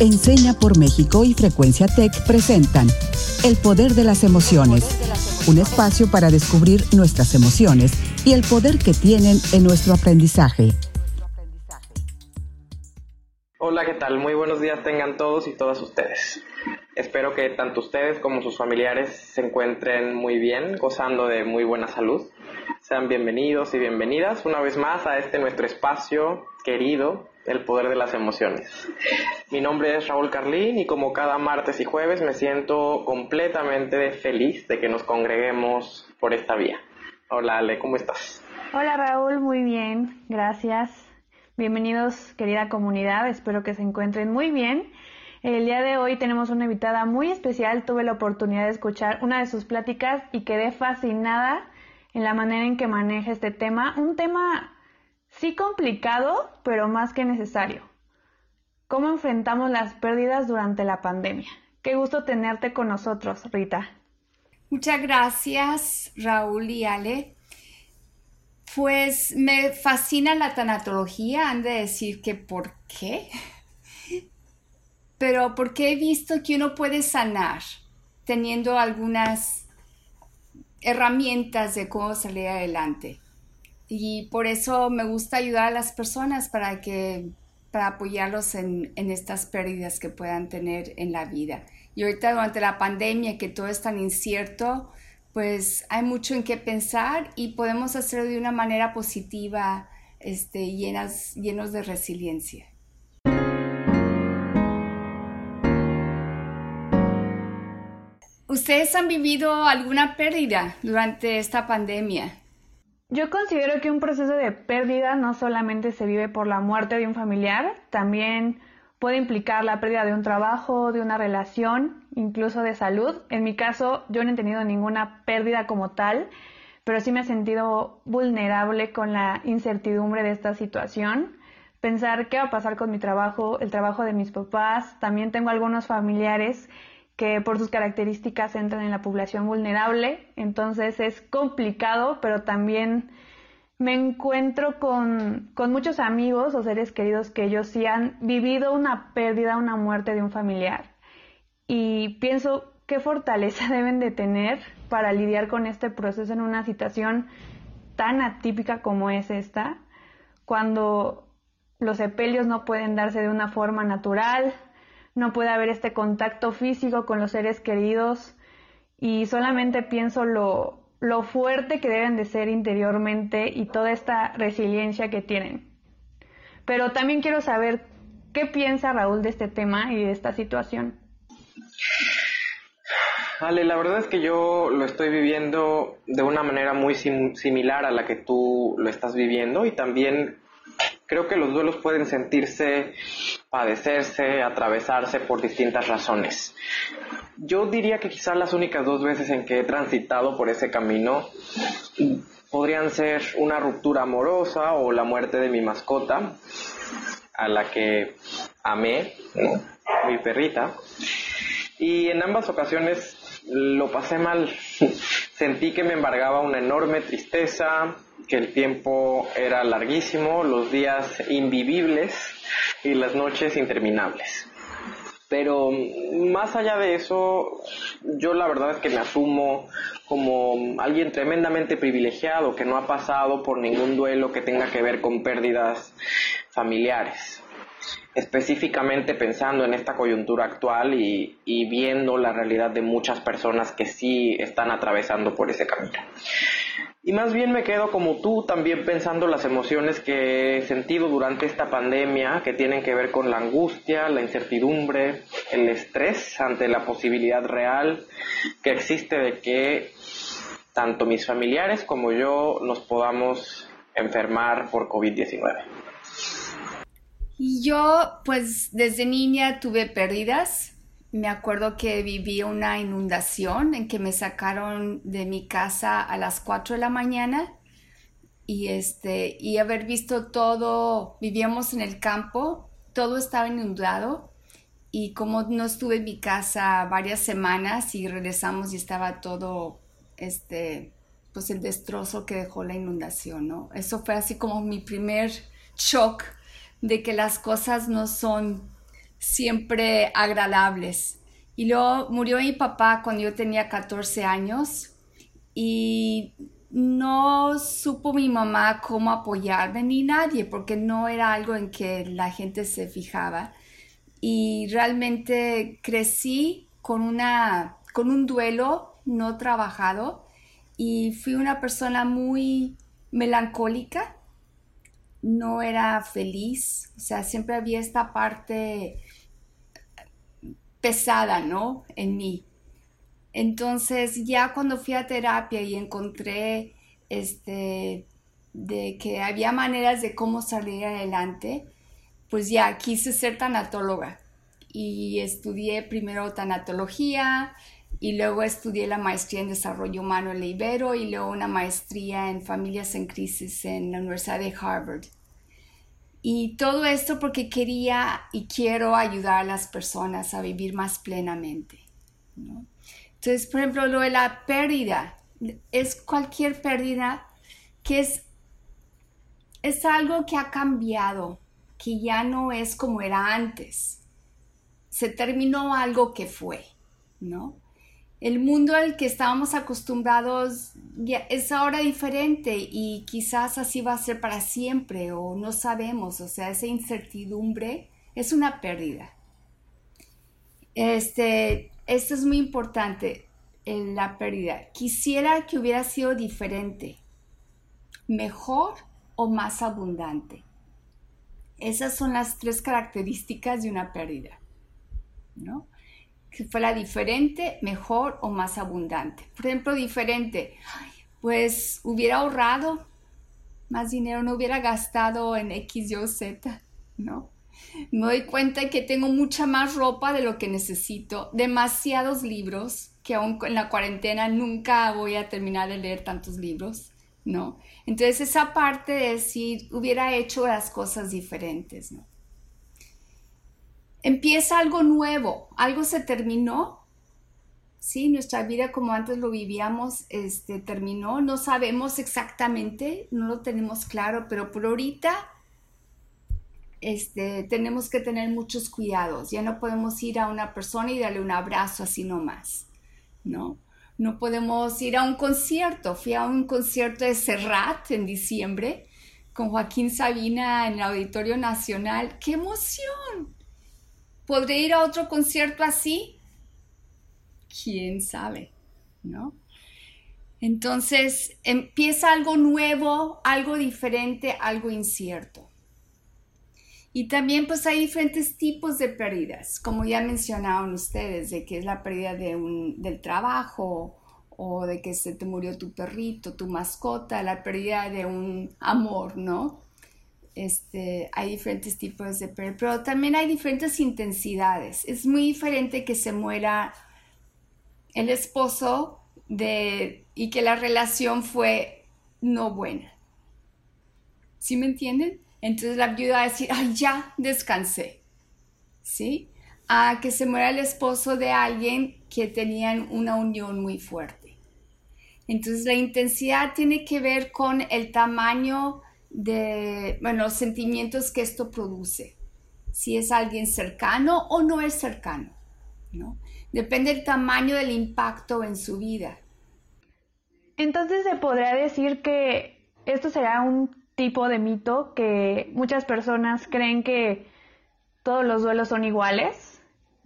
Enseña por México y Frecuencia Tech presentan El Poder de las Emociones, un espacio para descubrir nuestras emociones y el poder que tienen en nuestro aprendizaje. Hola, ¿qué tal? Muy buenos días tengan todos y todas ustedes. Espero que tanto ustedes como sus familiares se encuentren muy bien, gozando de muy buena salud. Sean bienvenidos y bienvenidas una vez más a este nuestro espacio querido, El Poder de las Emociones. Mi nombre es Raúl Carlín y como cada martes y jueves me siento completamente feliz de que nos congreguemos por esta vía. Hola Ale, ¿cómo estás? Hola Raúl, muy bien, gracias. Bienvenidos querida comunidad, espero que se encuentren muy bien. El día de hoy tenemos una invitada muy especial, tuve la oportunidad de escuchar una de sus pláticas y quedé fascinada en la manera en que maneja este tema, un tema sí complicado, pero más que necesario. ¿Cómo enfrentamos las pérdidas durante la pandemia? Qué gusto tenerte con nosotros, Rita. Muchas gracias, Raúl y Ale. Pues me fascina la tanatología, han de decir que por qué, pero porque he visto que uno puede sanar teniendo algunas herramientas de cómo salir adelante. Y por eso me gusta ayudar a las personas para que para apoyarlos en, en, estas pérdidas que puedan tener en la vida. Y ahorita durante la pandemia, que todo es tan incierto, pues hay mucho en qué pensar y podemos hacerlo de una manera positiva, este, llenas, llenos de resiliencia. ¿Ustedes han vivido alguna pérdida durante esta pandemia? Yo considero que un proceso de pérdida no solamente se vive por la muerte de un familiar, también puede implicar la pérdida de un trabajo, de una relación, incluso de salud. En mi caso, yo no he tenido ninguna pérdida como tal, pero sí me he sentido vulnerable con la incertidumbre de esta situación. Pensar qué va a pasar con mi trabajo, el trabajo de mis papás. También tengo algunos familiares que por sus características entran en la población vulnerable, entonces es complicado, pero también me encuentro con, con, muchos amigos o seres queridos que ellos sí han vivido una pérdida, una muerte de un familiar. Y pienso qué fortaleza deben de tener para lidiar con este proceso en una situación tan atípica como es esta, cuando los sepelios no pueden darse de una forma natural, no puede haber este contacto físico con los seres queridos y solamente pienso lo, lo fuerte que deben de ser interiormente y toda esta resiliencia que tienen. Pero también quiero saber qué piensa Raúl de este tema y de esta situación. Ale, la verdad es que yo lo estoy viviendo de una manera muy similar a la que tú lo estás viviendo y también creo que los duelos pueden sentirse padecerse, atravesarse por distintas razones. Yo diría que quizás las únicas dos veces en que he transitado por ese camino podrían ser una ruptura amorosa o la muerte de mi mascota, a la que amé, mi perrita. Y en ambas ocasiones lo pasé mal. Sentí que me embargaba una enorme tristeza, que el tiempo era larguísimo, los días invivibles y las noches interminables. Pero más allá de eso, yo la verdad es que me asumo como alguien tremendamente privilegiado que no ha pasado por ningún duelo que tenga que ver con pérdidas familiares. Específicamente pensando en esta coyuntura actual y, y viendo la realidad de muchas personas que sí están atravesando por ese camino. Y más bien me quedo como tú también pensando las emociones que he sentido durante esta pandemia que tienen que ver con la angustia, la incertidumbre, el estrés ante la posibilidad real que existe de que tanto mis familiares como yo nos podamos enfermar por COVID-19. Yo pues desde niña tuve pérdidas me acuerdo que viví una inundación en que me sacaron de mi casa a las 4 de la mañana y este y haber visto todo, vivíamos en el campo, todo estaba inundado y como no estuve en mi casa varias semanas y regresamos y estaba todo este pues el destrozo que dejó la inundación, ¿no? Eso fue así como mi primer shock de que las cosas no son siempre agradables. Y luego murió mi papá cuando yo tenía 14 años y no supo mi mamá cómo apoyarme ni nadie porque no era algo en que la gente se fijaba. Y realmente crecí con, una, con un duelo no trabajado y fui una persona muy melancólica, no era feliz, o sea, siempre había esta parte pesada, ¿no? En mí. Entonces, ya cuando fui a terapia y encontré este de que había maneras de cómo salir adelante, pues ya quise ser tanatóloga y estudié primero tanatología y luego estudié la maestría en desarrollo humano en la Ibero y luego una maestría en familias en crisis en la Universidad de Harvard. Y todo esto porque quería y quiero ayudar a las personas a vivir más plenamente. Entonces, por ejemplo, lo de la pérdida es cualquier pérdida que es, es algo que ha cambiado, que ya no es como era antes. Se terminó algo que fue, ¿no? El mundo al que estábamos acostumbrados es ahora diferente y quizás así va a ser para siempre o no sabemos, o sea, esa incertidumbre es una pérdida. Este, esto es muy importante, la pérdida. Quisiera que hubiera sido diferente, mejor o más abundante. Esas son las tres características de una pérdida, ¿no? Que fuera diferente, mejor o más abundante. Por ejemplo, diferente, pues hubiera ahorrado más dinero, no hubiera gastado en X, Y o Z, ¿no? Me doy cuenta que tengo mucha más ropa de lo que necesito, demasiados libros, que aún en la cuarentena nunca voy a terminar de leer tantos libros, ¿no? Entonces esa parte de decir, hubiera hecho las cosas diferentes, ¿no? Empieza algo nuevo, algo se terminó, ¿sí? Nuestra vida como antes lo vivíamos este, terminó, no sabemos exactamente, no lo tenemos claro, pero por ahorita este, tenemos que tener muchos cuidados, ya no podemos ir a una persona y darle un abrazo así nomás, ¿no? No podemos ir a un concierto, fui a un concierto de Serrat en diciembre con Joaquín Sabina en el Auditorio Nacional, ¡qué emoción! ¿Podré ir a otro concierto así? ¿Quién sabe? ¿No? Entonces empieza algo nuevo, algo diferente, algo incierto. Y también pues hay diferentes tipos de pérdidas, como ya mencionaron ustedes, de que es la pérdida de un, del trabajo o de que se te murió tu perrito, tu mascota, la pérdida de un amor, ¿no? Este, hay diferentes tipos de pérdida, pero también hay diferentes intensidades. Es muy diferente que se muera el esposo de, y que la relación fue no buena. ¿Sí me entienden? Entonces la viuda va a decir, ay, ya descansé. ¿Sí? A que se muera el esposo de alguien que tenían una unión muy fuerte. Entonces la intensidad tiene que ver con el tamaño de bueno, los sentimientos que esto produce, si es alguien cercano o no es cercano, ¿no? Depende del tamaño del impacto en su vida. Entonces se podría decir que esto será un tipo de mito que muchas personas creen que todos los duelos son iguales.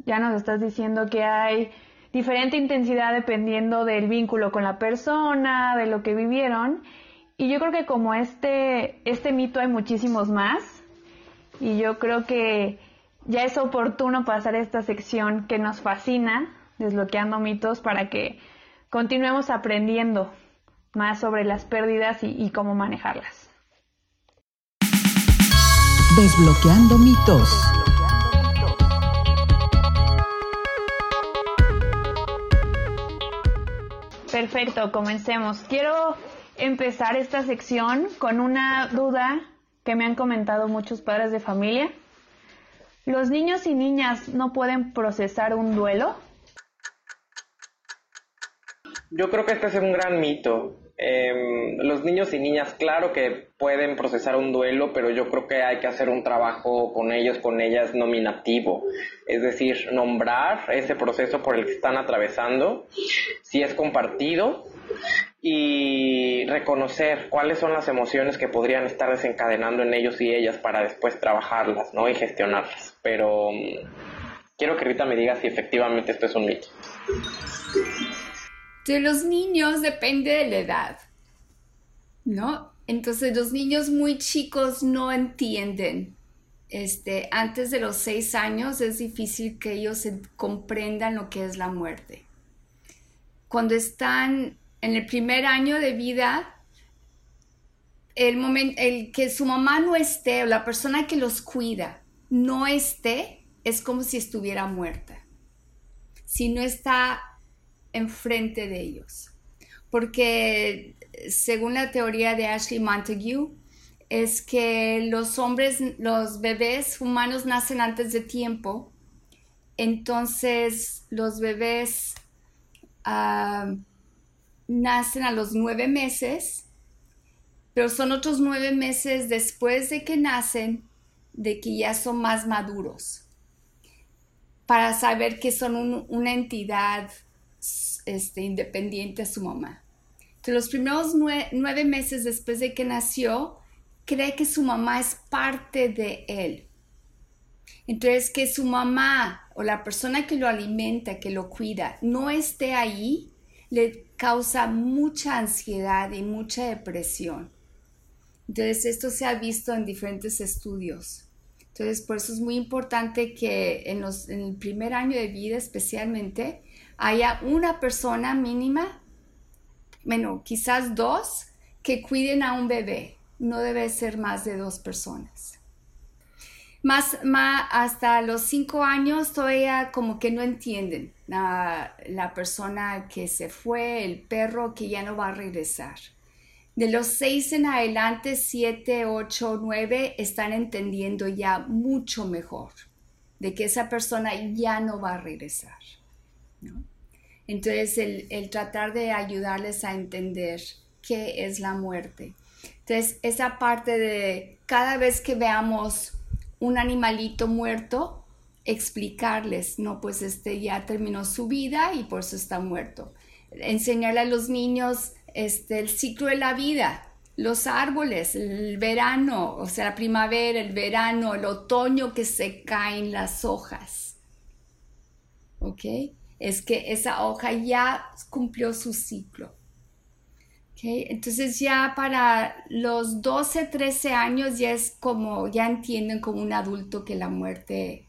Ya nos estás diciendo que hay diferente intensidad dependiendo del vínculo con la persona, de lo que vivieron. Y yo creo que como este, este mito hay muchísimos más. Y yo creo que ya es oportuno pasar a esta sección que nos fascina, desbloqueando mitos, para que continuemos aprendiendo más sobre las pérdidas y, y cómo manejarlas. Desbloqueando mitos. Perfecto, comencemos. Quiero empezar esta sección con una duda que me han comentado muchos padres de familia. ¿Los niños y niñas no pueden procesar un duelo? Yo creo que este es un gran mito. Em, los niños y niñas, claro que pueden procesar un duelo, pero yo creo que hay que hacer un trabajo con ellos, con ellas nominativo, es decir, nombrar ese proceso por el que están atravesando, si es compartido, y reconocer cuáles son las emociones que podrían estar desencadenando en ellos y ellas para después trabajarlas, ¿no? Y gestionarlas. Pero mm, quiero que Rita me diga si efectivamente esto es un mito. De los niños depende de la edad, ¿no? Entonces los niños muy chicos no entienden. Este, antes de los seis años es difícil que ellos comprendan lo que es la muerte. Cuando están en el primer año de vida, el, momento, el que su mamá no esté o la persona que los cuida no esté, es como si estuviera muerta. Si no está enfrente de ellos. Porque según la teoría de Ashley Montague, es que los hombres, los bebés humanos nacen antes de tiempo, entonces los bebés ah, nacen a los nueve meses, pero son otros nueve meses después de que nacen, de que ya son más maduros, para saber que son una entidad este, independiente a su mamá. Entonces, los primeros nueve, meses después de que nació, cree que su mamá es parte de él. Entonces, que su mamá o la persona que lo alimenta, que lo cuida, no esté ahí, le causa mucha ansiedad y mucha depresión. Entonces, esto se ha visto en diferentes estudios. Entonces, por eso es muy importante que en, en el primer año de vida especialmente, haya una persona mínima, bueno, quizás dos, que cuiden a un bebé. No debe ser más de dos personas. Más, más hasta los cinco años todavía como que no entienden la, la persona que se fue, el perro que ya no va a regresar. De los seis en adelante, siete, ocho, nueve, están entendiendo ya mucho mejor de que esa persona ya no va a regresar. Entonces, el, tratar de ayudarles a entender qué es la muerte. Entonces, esa parte de cada vez que veamos un animalito muerto, explicarles, no, pues este ya terminó su vida y por eso está muerto. Enseñarle a los niños este, el ciclo de la vida, los árboles, el verano, o sea, la primavera, el verano, el otoño que se caen las hojas. ¿Ok? es que esa hoja ya cumplió su ciclo. Entonces ya para los 12, 13 años ya es como, ya entienden como un adulto que la muerte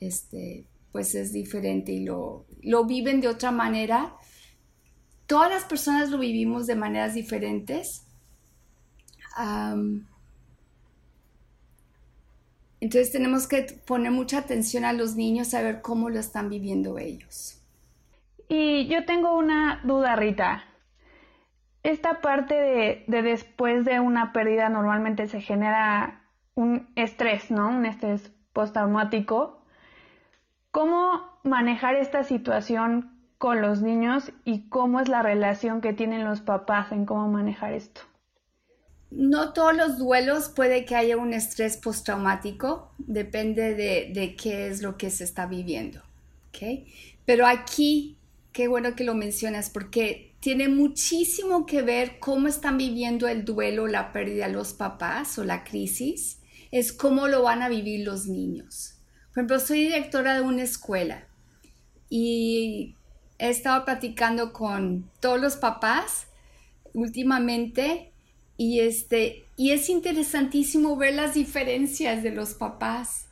este, pues es diferente y lo, lo viven de otra manera. Todas las personas lo vivimos de maneras diferentes. entonces tenemos que poner mucha atención a los niños a ver cómo lo están viviendo ellos. Y yo tengo una duda, Rita. Esta parte de, después de una pérdida normalmente se genera un estrés, ¿no? Un estrés postraumático. ¿Cómo manejar esta situación con los niños y cómo es la relación que tienen los papás en cómo manejar esto? No todos los duelos puede que haya un estrés postraumático, depende de, de qué es lo que se está viviendo. Pero aquí qué bueno que lo mencionas porque tiene muchísimo que ver cómo están viviendo el duelo, la pérdida los papás o la crisis, es cómo lo van a vivir los niños. Por ejemplo, soy directora de una escuela y he estado platicando con todos los papás últimamente y este y es interesantísimo ver las diferencias de los papás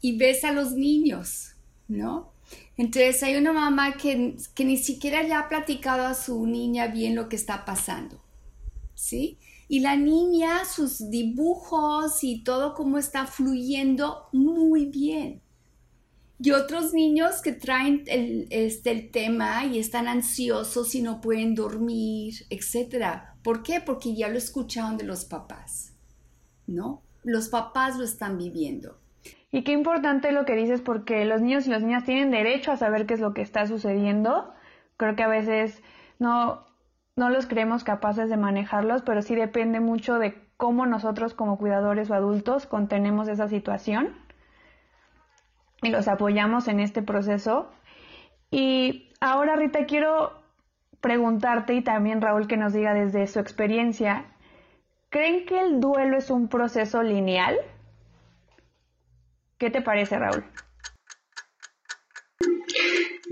y ves a los niños, ¿no? Entonces hay una mamá que, ni siquiera le ha platicado a su niña bien lo que está pasando, ¿sí? Y la niña, sus dibujos y todo cómo está fluyendo muy bien. Y otros niños que traen el, este, el tema y están ansiosos y no pueden dormir, etc. ¿Por qué? Porque ya lo escucharon de los papás, ¿no? Los papás lo están viviendo. Y qué importante lo que dices porque los niños y las niñas tienen derecho a saber qué es lo que está sucediendo. Creo que a veces no, no los creemos capaces de manejarlos, pero sí depende mucho de cómo nosotros como cuidadores o adultos contenemos esa situación y los apoyamos en este proceso. Y ahora, Rita, quiero preguntarte y también Raúl que nos diga desde su experiencia, ¿creen que el duelo es un proceso lineal? ¿Qué te parece, Raúl?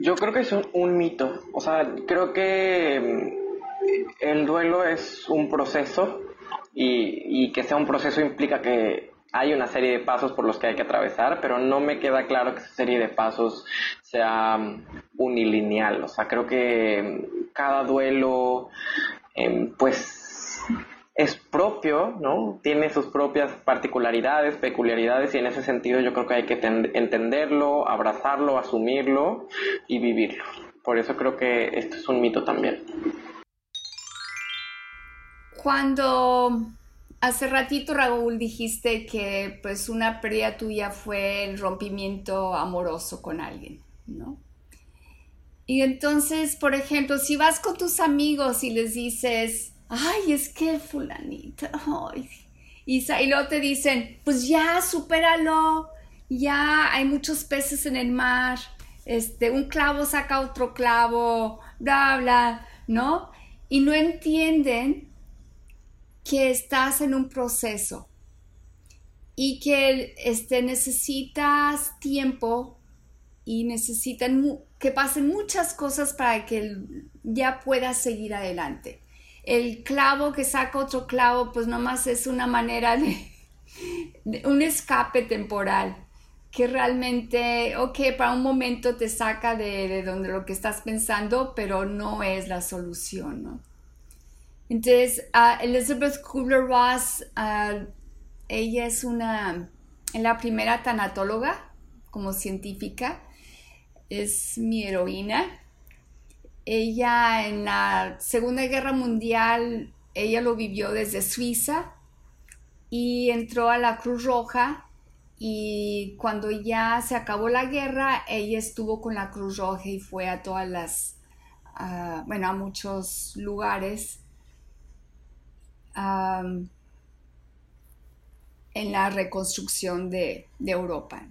Yo creo que es un, mito. O sea, creo que mm, el duelo es un proceso y, y, que sea un proceso implica que hay una serie de pasos por los que hay que atravesar, pero no me queda claro que esa serie de pasos sea mm, unilineal. O sea, creo que mm, cada duelo, em, pues es propio, ¿no? Tiene sus propias particularidades, peculiaridades y en ese sentido yo creo que hay que entenderlo, abrazarlo, asumirlo y vivirlo. Por eso creo que esto es un mito también. Cuando hace ratito Raúl dijiste que pues una pérdida tuya fue el rompimiento amoroso con alguien, ¿no? Y entonces, por ejemplo, si vas con tus amigos y les dices, ay, es que fulanita, Y, luego te dicen, pues ya, supéralo, ya hay muchos peces en el mar, este, un clavo saca otro clavo, bla, bla, ¿no? Y no entienden que estás en un proceso y que este, necesitas tiempo y necesitan que pasen muchas cosas para que ya puedas seguir adelante el clavo que saca otro clavo, pues nomás es una manera de, un escape temporal que realmente, ok, para un momento te saca de, donde lo que estás pensando, pero no es la solución, ¿no? Entonces, Elizabeth Kubler-Ross, ella es una, la primera tanatóloga como científica, es mi heroína. Ella en la Segunda Guerra Mundial, ella lo vivió desde Suiza y entró a la Cruz Roja. Y cuando ya se acabó la guerra, ella estuvo con la Cruz Roja y fue a todas las, bueno, a muchos lugares en la reconstrucción de Europa.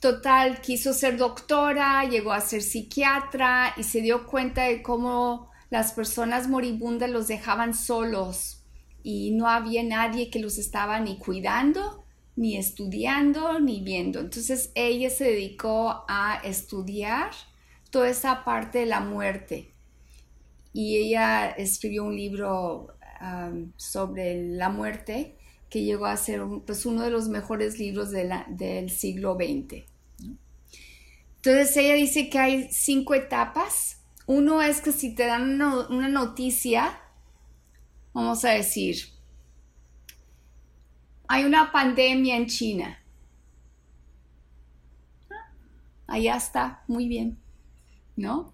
Total, quiso ser doctora, llegó a ser psiquiatra y se dio cuenta de cómo las personas moribundas los dejaban solos y no había nadie que los estaba ni cuidando, ni estudiando, ni viendo. Entonces ella se dedicó a estudiar toda esa parte de la muerte y ella escribió un libro sobre la muerte que llegó a ser pues, uno de los mejores libros del siglo XX. Entonces ella dice que hay cinco etapas. Uno es que si te dan una, noticia, vamos a decir, hay una pandemia en China. Allá está, muy bien, ¿no?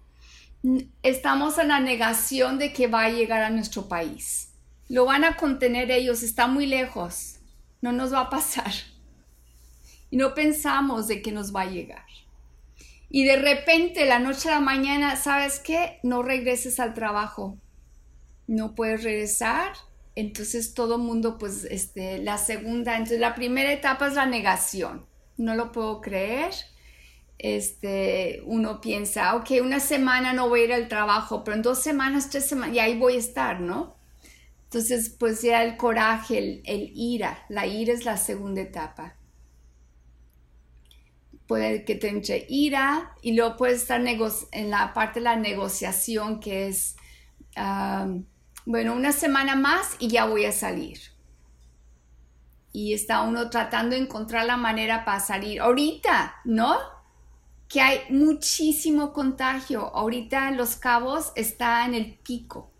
Estamos en la negación de que va a llegar a nuestro país. Lo van a contener ellos, está muy lejos, no nos va a pasar. Y no pensamos de que nos va a llegar. Y de repente, la noche a la mañana, ¿sabes qué? No regreses al trabajo. No puedes regresar. Entonces todo mundo, pues, este, la segunda, entonces la primera etapa es la negación. No lo puedo creer. Este, uno piensa, ok, una semana no voy a ir al trabajo, pero en dos semanas, tres semanas, y ahí voy a estar, ¿no? Entonces, pues ya el coraje, el, ira, la ira es la segunda etapa puede que te entre ira y luego puede estar en la parte de la negociación que es, bueno, una semana más y ya voy a salir. Y está uno tratando de encontrar la manera para salir. Ahorita, ¿no? Que hay muchísimo contagio. Ahorita Los Cabos está en el pico.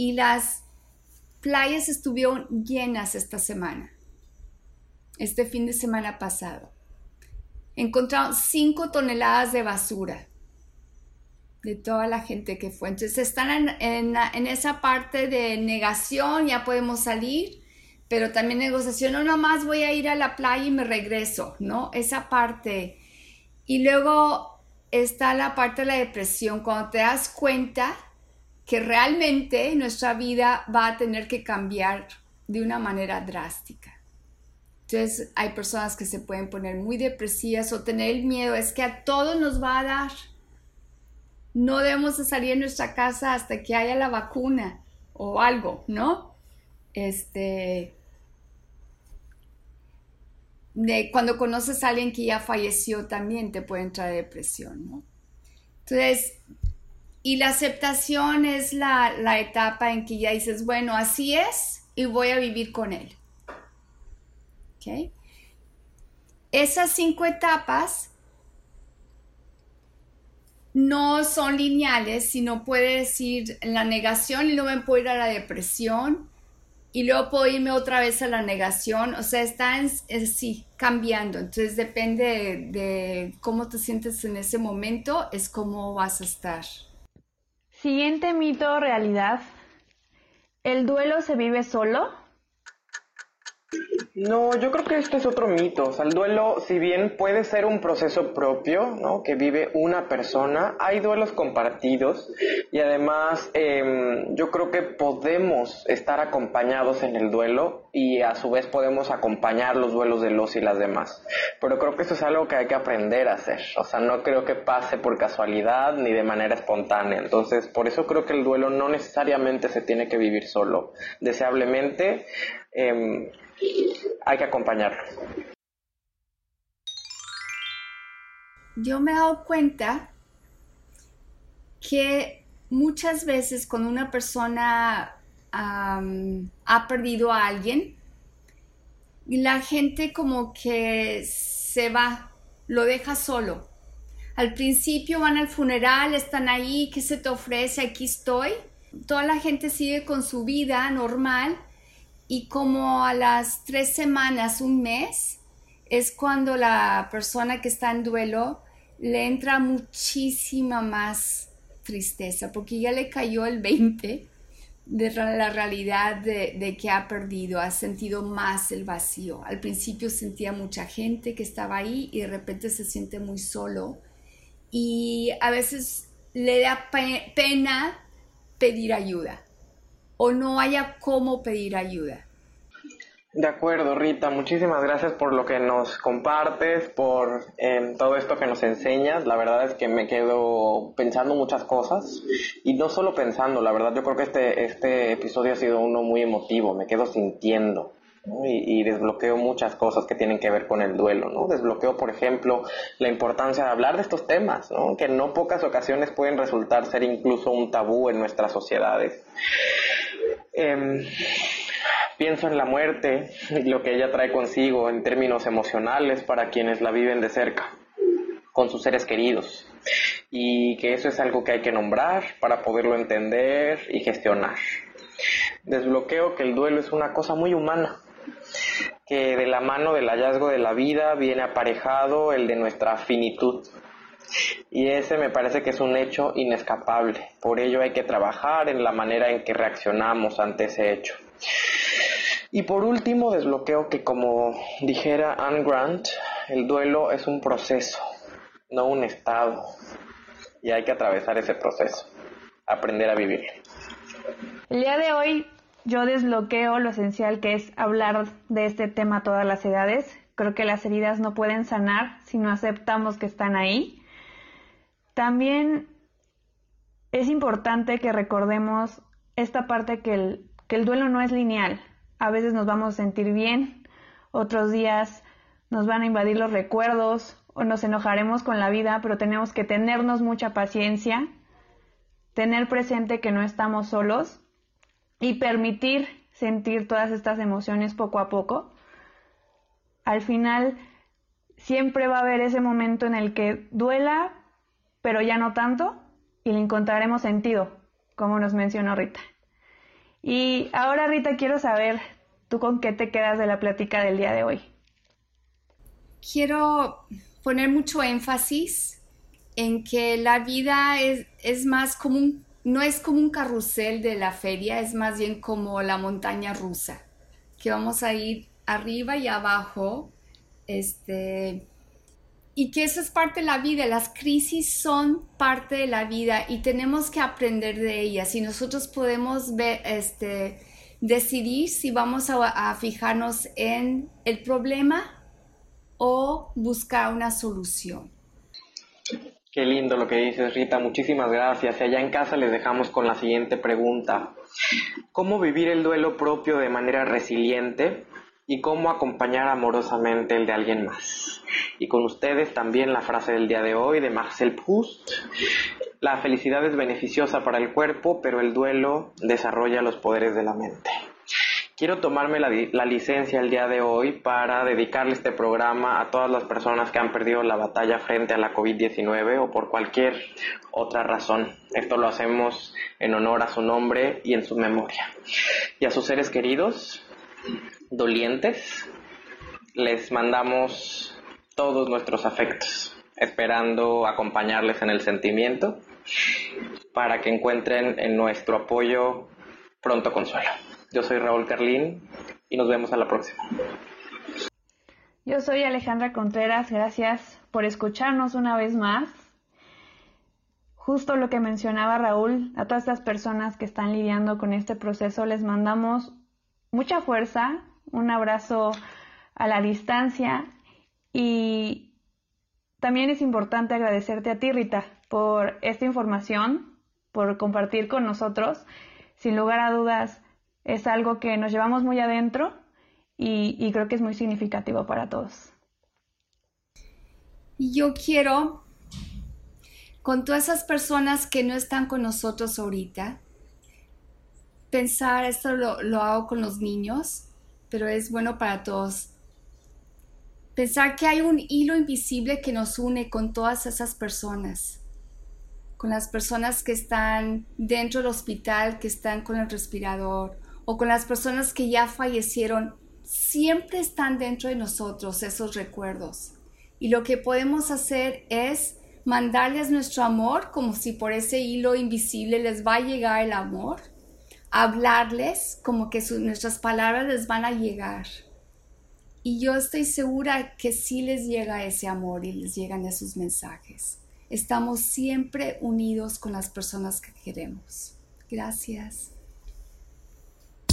Y las playas estuvieron llenas esta semana. Este fin de semana pasado encontraron 5 toneladas de basura de toda la gente que fue. Entonces están en, esa parte de negación, ya podemos salir, pero también negociación, no nomás voy a ir a la playa y me regreso, ¿no? Esa parte. Y luego está la parte de la depresión, cuando te das cuenta que realmente nuestra vida va a tener que cambiar de una manera drástica. Entonces hay personas que se pueden poner muy depresivas o tener el miedo, es que a todos nos va a dar. No debemos de salir de nuestra casa hasta que haya la vacuna o algo, ¿no? Este, cuando conoces a alguien que ya falleció también te puede entrar depresión, ¿no? Entonces, y la aceptación es la, la etapa en que ya dices, bueno, así es y voy a vivir con él. Esas cinco etapas no son lineales, sino puede decir la negación y luego me puedo ir a la depresión y luego puedo irme otra vez a la negación. O sea, está sí, cambiando. Entonces depende de, de cómo te sientes en ese momento, es cómo vas a estar. Siguiente mito realidad. ¿El duelo se vive solo? No, yo creo que esto es otro mito. O sea, el duelo, si bien puede ser un proceso propio, ¿no? Que vive una persona, hay duelos compartidos y además em, yo creo que podemos estar acompañados en el duelo y a su vez podemos acompañar los duelos de los y las demás. Pero creo que eso es algo que hay que aprender a hacer. O sea, no creo que pase por casualidad ni de manera espontánea. Entonces, por eso creo que el duelo no necesariamente se tiene que vivir solo. Deseablemente, eh, hay que acompañarlos. Yo me he dado cuenta que muchas veces cuando una persona ha perdido a alguien, la gente como que se va, lo deja solo. Al principio van al funeral, están ahí, ¿qué se te ofrece? Aquí estoy. Toda la gente sigue con su vida normal y como a las tres semanas, un mes, es cuando la persona que está en duelo le entra muchísima más tristeza, porque ya le cayó el 20 de la realidad de, que ha perdido, ha sentido más el vacío. Al principio sentía mucha gente que estaba ahí y de repente se siente muy solo y a veces le da pena pedir ayuda o no haya cómo pedir ayuda. De acuerdo, Rita, muchísimas gracias por lo que nos compartes, por em, todo esto que nos enseñas. La verdad es que me quedo pensando muchas cosas y no solo pensando, la verdad yo creo que este, este episodio ha sido uno muy emotivo, me quedo sintiendo. Y, desbloqueo muchas cosas que tienen que ver con el duelo, ¿no? Desbloqueo, por ejemplo, la importancia de hablar de estos temas, ¿no? Que en no pocas ocasiones pueden resultar ser incluso un tabú en nuestras sociedades. Eh, pienso en la muerte y lo que ella trae consigo en términos emocionales para quienes la viven de cerca, con sus seres queridos. Y que eso es algo que hay que nombrar para poderlo entender y gestionar. Desbloqueo que el duelo es una cosa muy humana, que de la mano del hallazgo de la vida viene aparejado el de nuestra finitud. Y ese me parece que es un hecho inescapable. Por ello hay que trabajar en la manera en que reaccionamos ante ese hecho. Y por último, desbloqueo que como dijera Anne Grant, el duelo es un proceso, no un estado. Y hay que atravesar ese proceso, aprender a vivir. El día de hoy yo desbloqueo lo esencial que es hablar de este tema a todas las edades. Creo que las heridas no pueden sanar si no aceptamos que están ahí. También es importante que recordemos esta parte que el, que el duelo no es lineal. A veces nos vamos a sentir bien, otros días nos van a invadir los recuerdos o nos enojaremos con la vida, pero tenemos que tenernos mucha paciencia, tener presente que no estamos solos y permitir sentir todas estas emociones poco a poco. Al final siempre va a haber ese momento en el que duela, pero ya no tanto, y le encontraremos sentido, como nos mencionó Rita. Y ahora, Rita, quiero saber, ¿tú con qué te quedas de la plática del día de hoy? Quiero poner mucho énfasis en que la vida es, es más como un, no es como un carrusel de la feria, es más bien como la montaña rusa, que vamos a ir arriba y abajo, este, y que eso es parte de la vida. Las crisis son parte de la vida y tenemos que aprender de ellas. Y nosotros podemos ver, este, decidir si vamos a, a fijarnos en el problema o buscar una solución. Qué lindo lo que dices, Rita. Muchísimas gracias. Y allá en casa les dejamos con la siguiente pregunta. ¿Cómo vivir el duelo propio de manera resiliente y cómo acompañar amorosamente el de alguien más? Y con ustedes también la frase del día de hoy de Marcel Proust. La felicidad es beneficiosa para el cuerpo, pero el duelo desarrolla los poderes de la mente. Quiero tomarme la, licencia el día de hoy para dedicarle este programa a todas las personas que han perdido la batalla frente a la COVID-19 o por cualquier otra razón. Esto lo hacemos en honor a su nombre y en su memoria. Y a sus seres queridos, dolientes, les mandamos todos nuestros afectos, esperando acompañarles en el sentimiento para que encuentren en nuestro apoyo pronto consuelo. Yo soy Raúl Carlín y nos vemos a la próxima. Yo soy Alejandra Contreras, gracias por escucharnos una vez más. Justo lo que mencionaba Raúl, a todas estas personas que están lidiando con este proceso les mandamos mucha fuerza, un abrazo a la distancia y también es importante agradecerte a ti, Rita, por esta información, por compartir con nosotros. Sin lugar a dudas, es algo que nos llevamos muy adentro y, creo que es muy significativo para todos. Yo quiero, con todas esas personas que no están con nosotros ahorita, pensar, esto lo, lo hago con los niños, pero es bueno para todos, pensar que hay un hilo invisible que nos une con todas esas personas, con las personas que están dentro del hospital, que están con el respirador, o con las personas que ya fallecieron, siempre están dentro de nosotros esos recuerdos. Y lo que podemos hacer es mandarles nuestro amor como si por ese hilo invisible les va a llegar el amor, hablarles como que nuestras palabras les van a llegar. Y yo estoy segura que sí les llega ese amor y les llegan esos mensajes. Estamos siempre unidos con las personas que queremos. Gracias.